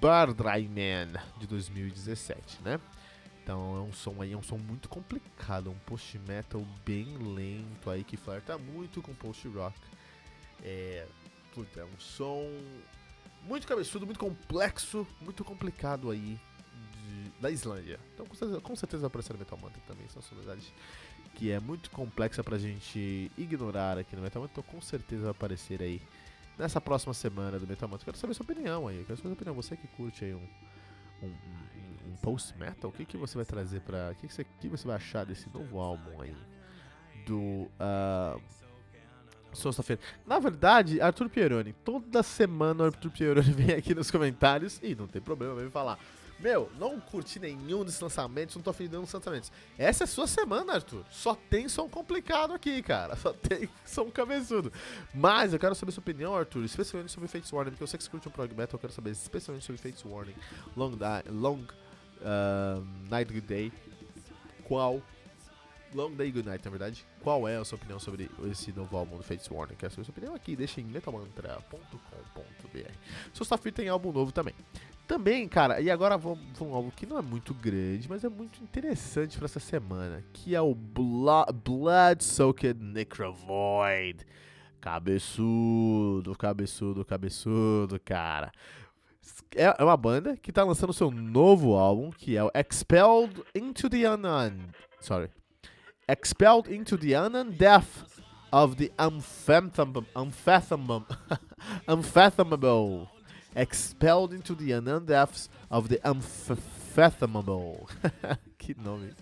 Bardry Man de 2017, né? Então é um som aí, é um som muito complicado, um post metal bem lento aí que flerta muito com post rock. É, puta, é um som muito cabeçudo, muito complexo, muito complicado aí de, da Islândia. Então com certeza, com certeza vai aparecer no Metal Mantra também, são sonoridades que é muito complexa pra gente ignorar aqui no Metal Mantra, então com certeza vai aparecer aí nessa próxima semana do Metal Mantra. Quero saber sua opinião aí, quero saber sua opinião, você que curte aí um, um, um, post-metal, o que, que você vai trazer pra... o que, que, você, que você vai achar desse novo álbum aí do... Uh, Sexta-feira. Na verdade, Arthur Pieroni, toda semana o Arthur Pieroni vem aqui nos comentários e não tem problema, vem falar. Meu, não curti nenhum desses lançamentos, não tô afim de nenhum lançamentos. Essa é a sua semana, Arthur. Só tem som complicado aqui, cara. Só tem som cabeçudo. Mas eu quero saber sua opinião, Arthur, especialmente sobre Fates Warning, porque eu sei que você curte o Prog Metal, eu quero saber especialmente sobre Fates Warning, Long, long uh, Night Good Day. Qual Long Day Good Night, na verdade. Qual é a sua opinião sobre esse novo álbum do Fates Warning? Quer saber sua opinião aqui? Deixa em metalmantra.com.br. Sexta-feira tem álbum novo também. Também, cara, e agora vamos um álbum que não é muito grande, mas é muito interessante para essa semana, que é o Blood, Blood Soaked Necrovoid. Cabeçudo, cabeçudo, cabeçudo, cara. É, é uma banda que tá lançando seu novo álbum, que é o Expelled Into the Unknown. Sorry expelled into the unknown depth of the unfathomable, unfathomable, unfathomable, expelled into the unknown depths of the unfathomable. que nome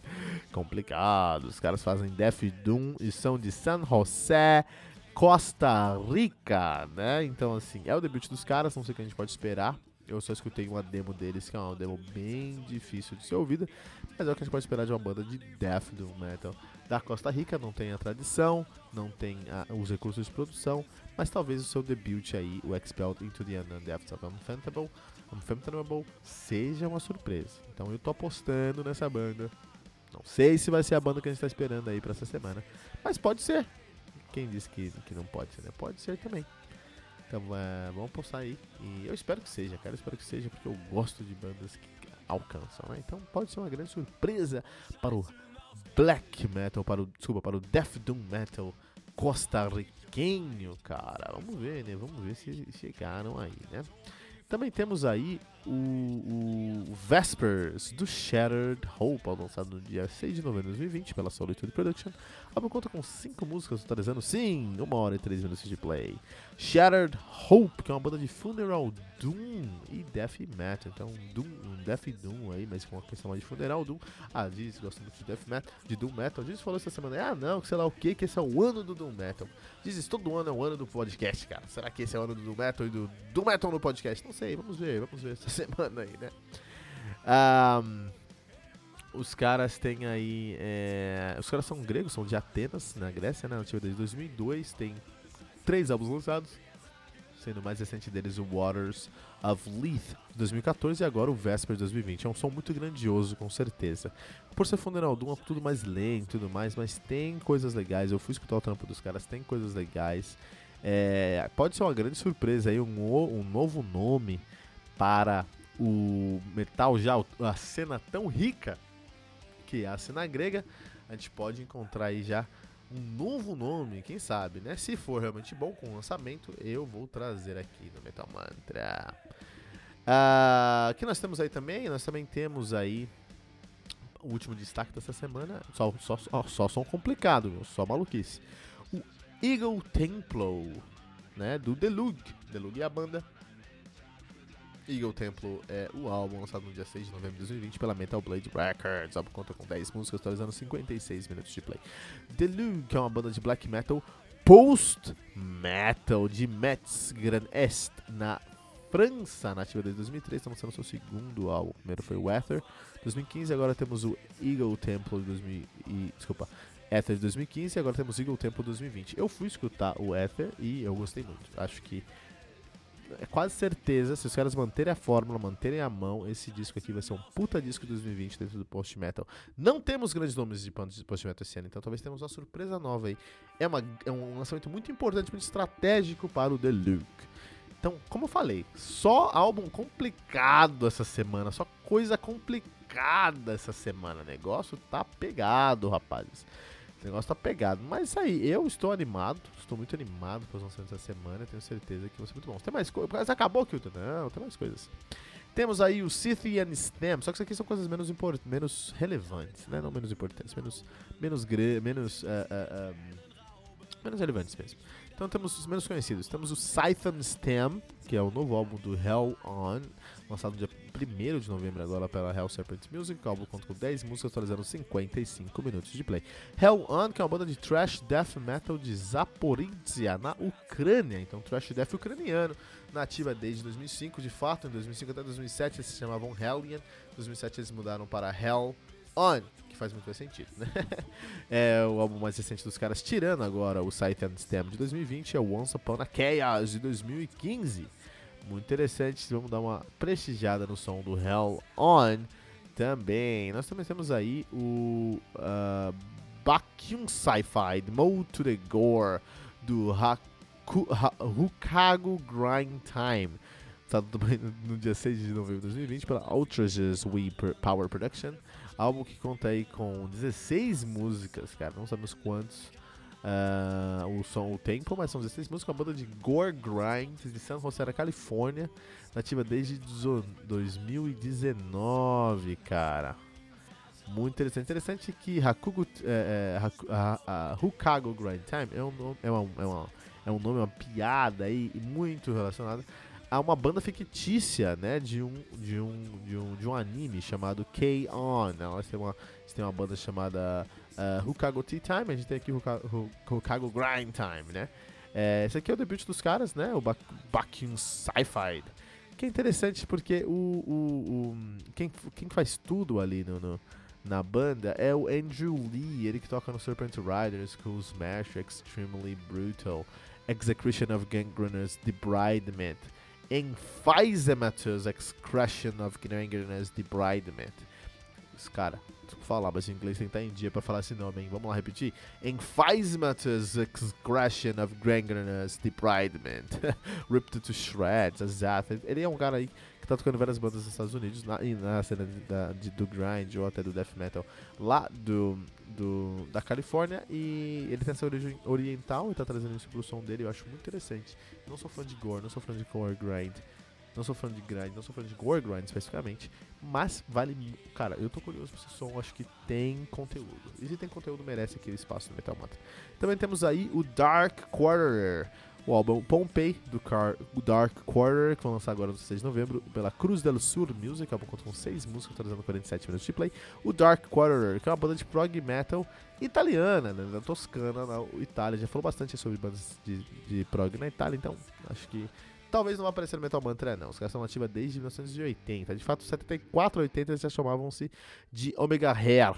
complicado. Os caras fazem Death Doom e são de San José, Costa Rica, né? Então, assim, é o debut dos caras, não sei o que a gente pode esperar. Eu só escutei uma demo deles, que é uma demo bem difícil de ser ouvida, mas é o que a gente pode esperar de uma banda de death doom metal da Costa Rica. Não tem a tradição, não tem a, os recursos de produção, mas talvez o seu debut aí, o Expelled Into the Unknown Depths of Unfathomable, Unfathomable, seja uma surpresa. Então eu tô apostando nessa banda. Não sei se vai ser a banda que a gente tá esperando aí para essa semana, mas pode ser. Quem disse que, que não pode ser, né? Pode ser também. Então é, vamos postar aí. E eu espero que seja, cara. Eu espero que seja, porque eu gosto de bandas que alcançam, né? Então pode ser uma grande surpresa para o black metal, para o. Desculpa, para o death doom metal costarriquenho, cara. Vamos ver, né? Vamos ver se chegaram aí, né? Também temos aí o, o Vespers do Shattered Hope, lançado no dia 6 de novembro de 2020 pela Solitude Production. Álbum conta com 5 músicas, totalizando sim, 1 hora e 3 minutos de play. Shattered Hope, que é uma banda de funeral doom e death metal. Então, doom, um death doom aí, mas com uma questão mais de funeral doom. Ah, diz gosta muito de death metal, de doom metal. Diz falou essa semana, ah não, sei lá o que, que esse é o ano do doom metal. Diz todo ano é o ano do podcast, cara. Será que esse é o ano do doom metal e do doom metal no podcast? Não sei, vamos ver, vamos ver essa semana aí, né? Um, os caras têm aí. É, os caras são gregos, são de Atenas, na Grécia, né? Nativa desde 2002. Tem três álbuns lançados, sendo o mais recente deles o Waters of Leith, de 2014, e agora o Vesper de 2020. É um som muito grandioso, com certeza. Por ser Funeral Doom, é tudo mais lento e tudo mais, mas tem coisas legais. Eu fui escutar o trampo dos caras, tem coisas legais. É, pode ser uma grande surpresa aí, um, um novo nome para o metal já, a cena tão rica que é a cena grega. A gente pode encontrar aí já um novo nome, quem sabe, né? Se for realmente bom com o lançamento, eu vou trazer aqui no Metal Mantra. Uh, que nós temos aí também? Nós também temos aí o último destaque dessa semana. Só, só, só, só som complicado, só maluquice. O Eagle Templo, né? Do Deluge. Deluge é a banda Eagle Templo é o álbum lançado no dia 6 de novembro de 2020 pela Metal Blade Records. O álbum conta com 10 músicas, totalizando 56 minutos de play. Deluge, é uma banda de black metal post-metal de Metz Grand Est, na França, nativa desde 2003, está lançando seu segundo álbum. O primeiro foi o Ether, 2015, agora temos o Eagle Temple de 2000 e, desculpa, Ether de 2015 e agora temos Eagle Temple 2020. Eu fui escutar o Ether e eu gostei muito. Acho que é quase certeza, se os caras manterem a fórmula, manterem a mão, esse disco aqui vai ser um puta disco de 2020 dentro do post metal. Não temos grandes nomes de bandas de post metal esse ano, então talvez tenhamos uma surpresa nova aí. É, uma, é um lançamento muito importante, muito estratégico para o The Luke. Então, como eu falei, só álbum complicado essa semana, só coisa complicada essa semana. O negócio tá pegado, rapazes. O negócio tá pegado. Mas isso aí, eu estou animado. Estou muito animado para os lançamentos dessa semana. Tenho certeza que vão ser muito bons. Tem mais coisas. Acabou, Kilton? Não, tem mais coisas. Temos aí o Scythian Stem. Só que isso aqui são coisas menos, import menos relevantes, né? Não menos importantes, menos. Menos. Menos. Uh, uh, um, menos relevantes mesmo. Então temos os menos conhecidos. Temos o Scythan Stem, que é o novo álbum do Hell On, lançado dia 1 de novembro agora pela Hell Serpent Music. O álbum conta com 10 músicas, atualizando 55 minutos de play. Hell On, que é uma banda de thrash death metal de Zaporizhia, na Ucrânia. Então thrash death ucraniano, nativa desde 2005. De fato, em 2005 até 2007 eles se chamavam Hellion. Em 2007 eles mudaram para Hell On que faz muito mais sentido, né? é o álbum mais recente dos caras, tirando agora o Sight and Stem de 2020, é Once Upon a Chaos de 2015. Muito interessante, vamos dar uma prestigiada no som do Hell On também. Nós também temos aí o uh, Sci-Fi, Mode to the Gore, do Haku, ha, Hukago Grind Time. Lançado no dia 6 de novembro de 2020 pela Ultrages We Power Production. Álbum que conta aí com 16 músicas, cara, não sabemos quantos. Uh, o som, o tempo, mas são 16 músicas, uma banda de gore grind de San José, na Califórnia, nativa desde 2019, cara. Muito interessante. Interessante que Hakugo, é, é, Haku, a, a, Hukago Grind Time é um, nome, é, uma, é, uma, é um nome, uma piada aí muito relacionada a uma banda fictícia, né, de um, de um, de um, de um anime chamado K-On! Elas têm uma, têm uma banda chamada uh, Hukago Tea Time, a gente tem aqui Hukago, Grind Time, né. É, esse aqui é o debut dos caras, né, o Bakyun Sci-Fi, que é interessante porque o, o, o, quem, quem faz tudo ali no, no, na banda é o Andrew Lee, ele que toca no Serpent Riders, Cool Smash, Extremely Brutal, Execution of Gangrenous, Debridement, Emphysematous Excretion of Gangrenous Debridement. Cara, falar, mas em inglês tem que estar em dia pra falar esse nome, hein? Vamos lá repetir. Emphysematous Excretion of Gangrenous Debridement. Ripped to Shreds, exato. Ele é um cara aí que tá tocando várias bandas nos Estados Unidos, na, na cena de, da, de, do grind ou até do death metal lá do, do, da Califórnia. E ele tem essa origem oriental e tá trazendo isso pro som dele, eu acho muito interessante. Não sou fã de gore, não sou fã de core grind. Não sou fã de grind, não sou fã de gore grind especificamente, mas vale. Cara, eu tô curioso pra esse som, acho que tem conteúdo. E se tem conteúdo, merece aquele espaço no Metal Mantra. Também temos aí o Dark Quarterer, o álbum Pompei do Car Dark Quarter, que vai lançar agora no 6 de novembro pela Cruz del Sur Music, álbum conta com 6 músicas, totalizando 47 minutos de play. O Dark Quarter, que é uma banda de prog metal italiana, né, da Toscana, na Itália. Já falou bastante sobre bandas de, de prog na Itália, então acho que Talvez não vá aparecer no Metal Mantra, não. Os caras são ativos desde 1980. De fato, 74 80 eles já chamavam-se de Omega Hair.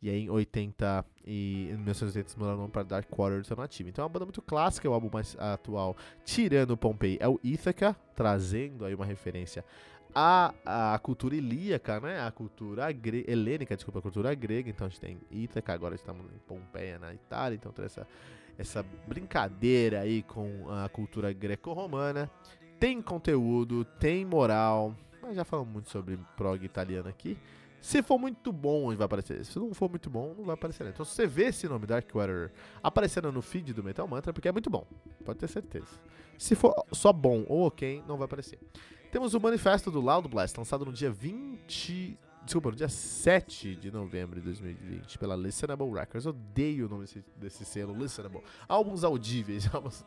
E aí em 80 e em 1980 eles mudaram para Dark Quarter Alternative. Então é uma banda muito clássica, é o álbum mais atual, tirando o Pompei, é o Ithaca, trazendo aí uma referência à, à cultura ilíaca, né? A cultura helênica, desculpa, a cultura grega. Então a gente tem Ítaca, agora estamos em Pompeia, na Itália, então tem essa, essa brincadeira aí com a cultura greco-romana. Tem conteúdo, tem moral, mas já falamos muito sobre prog italiano aqui. Se for muito bom, vai aparecer. Se não for muito bom, não vai aparecer. Então, se você vê esse nome Darkwater aparecendo no feed do Metal Mantra, porque é muito bom. Pode ter certeza. Se for só bom ou ok, não vai aparecer. Temos o manifesto do Loud Blast, lançado no dia 20. Desculpa, no dia 7 de novembro de 2020, pela Listenable Records. Odeio o nome desse, desse selo, Listenable. Álbuns audíveis, álbuns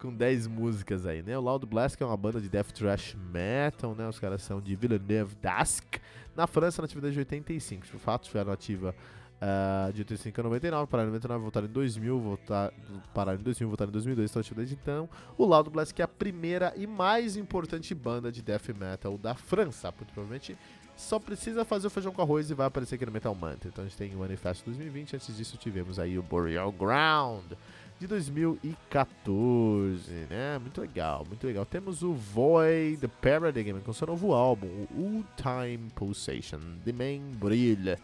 com 10 músicas aí, né? O Loud Blast, que é uma banda de death thrash metal, né? Os caras são de Villeneuve d'Ascq, na França, na atividade de 85. De fato, tiveram ativa Uh, de 85 a 99, pararam em 99, voltaram em 2000, voltar, pararam em 2000, voltaram em 2002, estão ativos desde então. O Loud Blast, que é a primeira e mais importante banda de death metal da França, provavelmente só precisa fazer o feijão com arroz e vai aparecer aqui no Metal Mantra. Então a gente tem o Manifesto 2020, antes disso tivemos aí o Boreal Ground de 2014, né? Muito legal, muito legal. Temos o Void Paradigm com seu novo álbum, o Time Pulsation, The Main Brilha.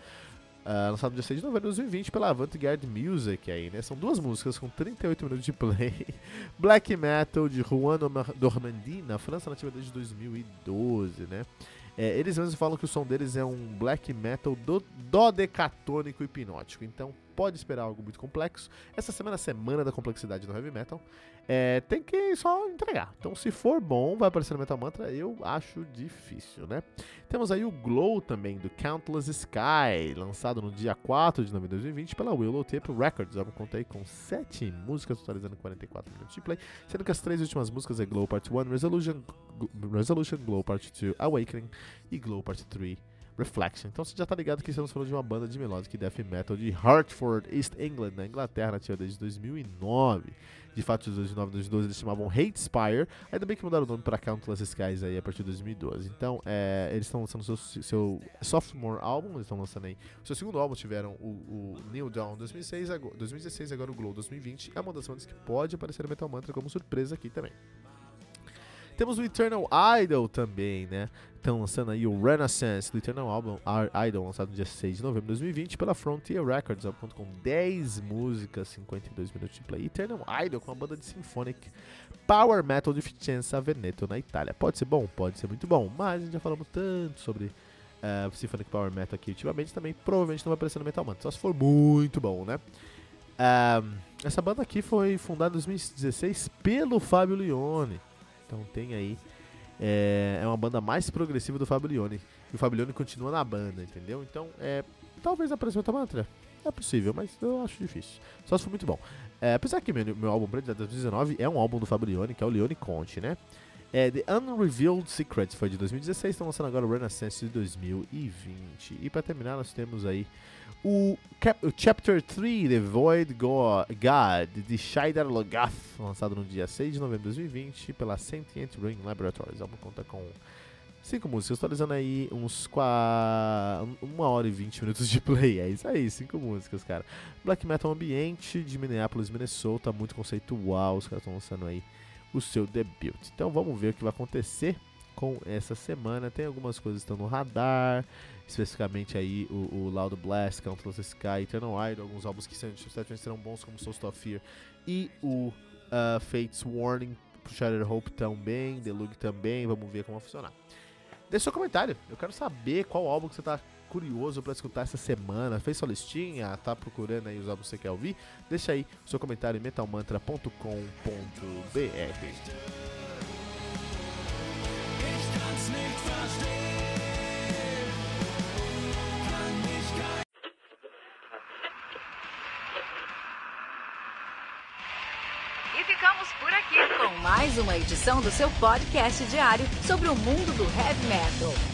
Uh, lançado dia 6 de novembro de 2020 pela Avantgarde Music aí, né? São duas músicas com 38 minutos de play. Black Metal de Juan Normandie, na França, nativa desde 2012, né? É, eles mesmos falam que o som deles é um black metal do, dodecatônico hipnótico. Então pode esperar algo muito complexo. Essa semana é a semana da complexidade no heavy metal. É, tem que só entregar. Então, se for bom, vai aparecer no Metal Mantra. Eu acho difícil, né? Temos aí o Glow também, do Countless Sky, lançado no dia 4 de novembro de 2020 pela Willow Tape Records. Eu contei com 7 músicas, totalizando 44 minutos de play, sendo que as três últimas músicas é Glow Part 1, Resolution, Resolution Glow Part 2, Awakening e Glow Part 3. Reflection. Então você já tá ligado que estamos falando de uma banda de melodic death metal de Hartford, East England, na Inglaterra, nativa desde 2009. De fato, de 2009 2012 eles chamavam Hate Spire. Ainda bem que mudaram o nome para Countless Skies aí a partir de 2012. Então, é, eles estão lançando seu, seu sophomore álbum, eles estão lançando aí. O seu segundo álbum tiveram o, o New Dawn 2006, 2016, agora o Glow 2020. É uma das bandas que pode aparecer no Metal Mantra como surpresa aqui também. Temos o Eternal Idol também, né? Estão lançando aí o Renaissance do Eternal Album, Idol, lançado no dia 6 de novembro de 2020 pela Frontier Records, ponto com 10 músicas, 52 minutos de play. Eternal Idol com uma banda de symphonic power metal de Vicenza Veneto, na Itália. Pode ser bom? Pode ser muito bom, mas a gente já falamos tanto sobre uh, Symphonic Power Metal aqui ultimamente, também provavelmente não vai aparecer no Metal Mantra, só se for muito bom, né? Uh, essa banda aqui foi fundada em 2016 pelo Fábio Leone. Então tem aí. É, é uma banda mais progressiva do Fablione. E o Fablione continua na banda, entendeu? Então, é, talvez apareça outra mantra. É possível, mas eu acho difícil. Só se for muito bom. É, apesar que meu, meu álbum preto de 2019 é um álbum do Fablione, que é o Leone Conte, né? É, The Unrevealed Secrets foi de 2016, estão lançando agora o Renaissance de 2020. E para terminar, nós temos aí o, Cap o Chapter 3, The Void God, de Shaidar Logath, lançado no dia 6 de novembro de 2020 pela Sentient Ring Laboratories. O álbum conta com 5 músicas, atualizando aí uns 1 hora e 20 minutos de play. É isso aí, 5 músicas, cara. Black Metal Ambiente de Minneapolis, Minnesota, muito conceitual. Os caras estão lançando aí o seu debut. Então vamos ver o que vai acontecer com essa semana. Tem algumas coisas que estão no radar especificamente aí o, o Loud Blast, Countless Sky, Eternal Idol, alguns álbuns que serão bons como Soul of Fear e o uh, Fate's Warning, Shattered Hope também, The Lug também, vamos ver como vai funcionar. Deixe seu comentário, eu quero saber qual álbum que você está curioso para escutar essa semana, fez sua listinha, tá procurando aí os álbuns que você quer ouvir? Deixa aí seu comentário em metalmantra.com.br. mais uma edição do seu podcast diário sobre o mundo do heavy metal.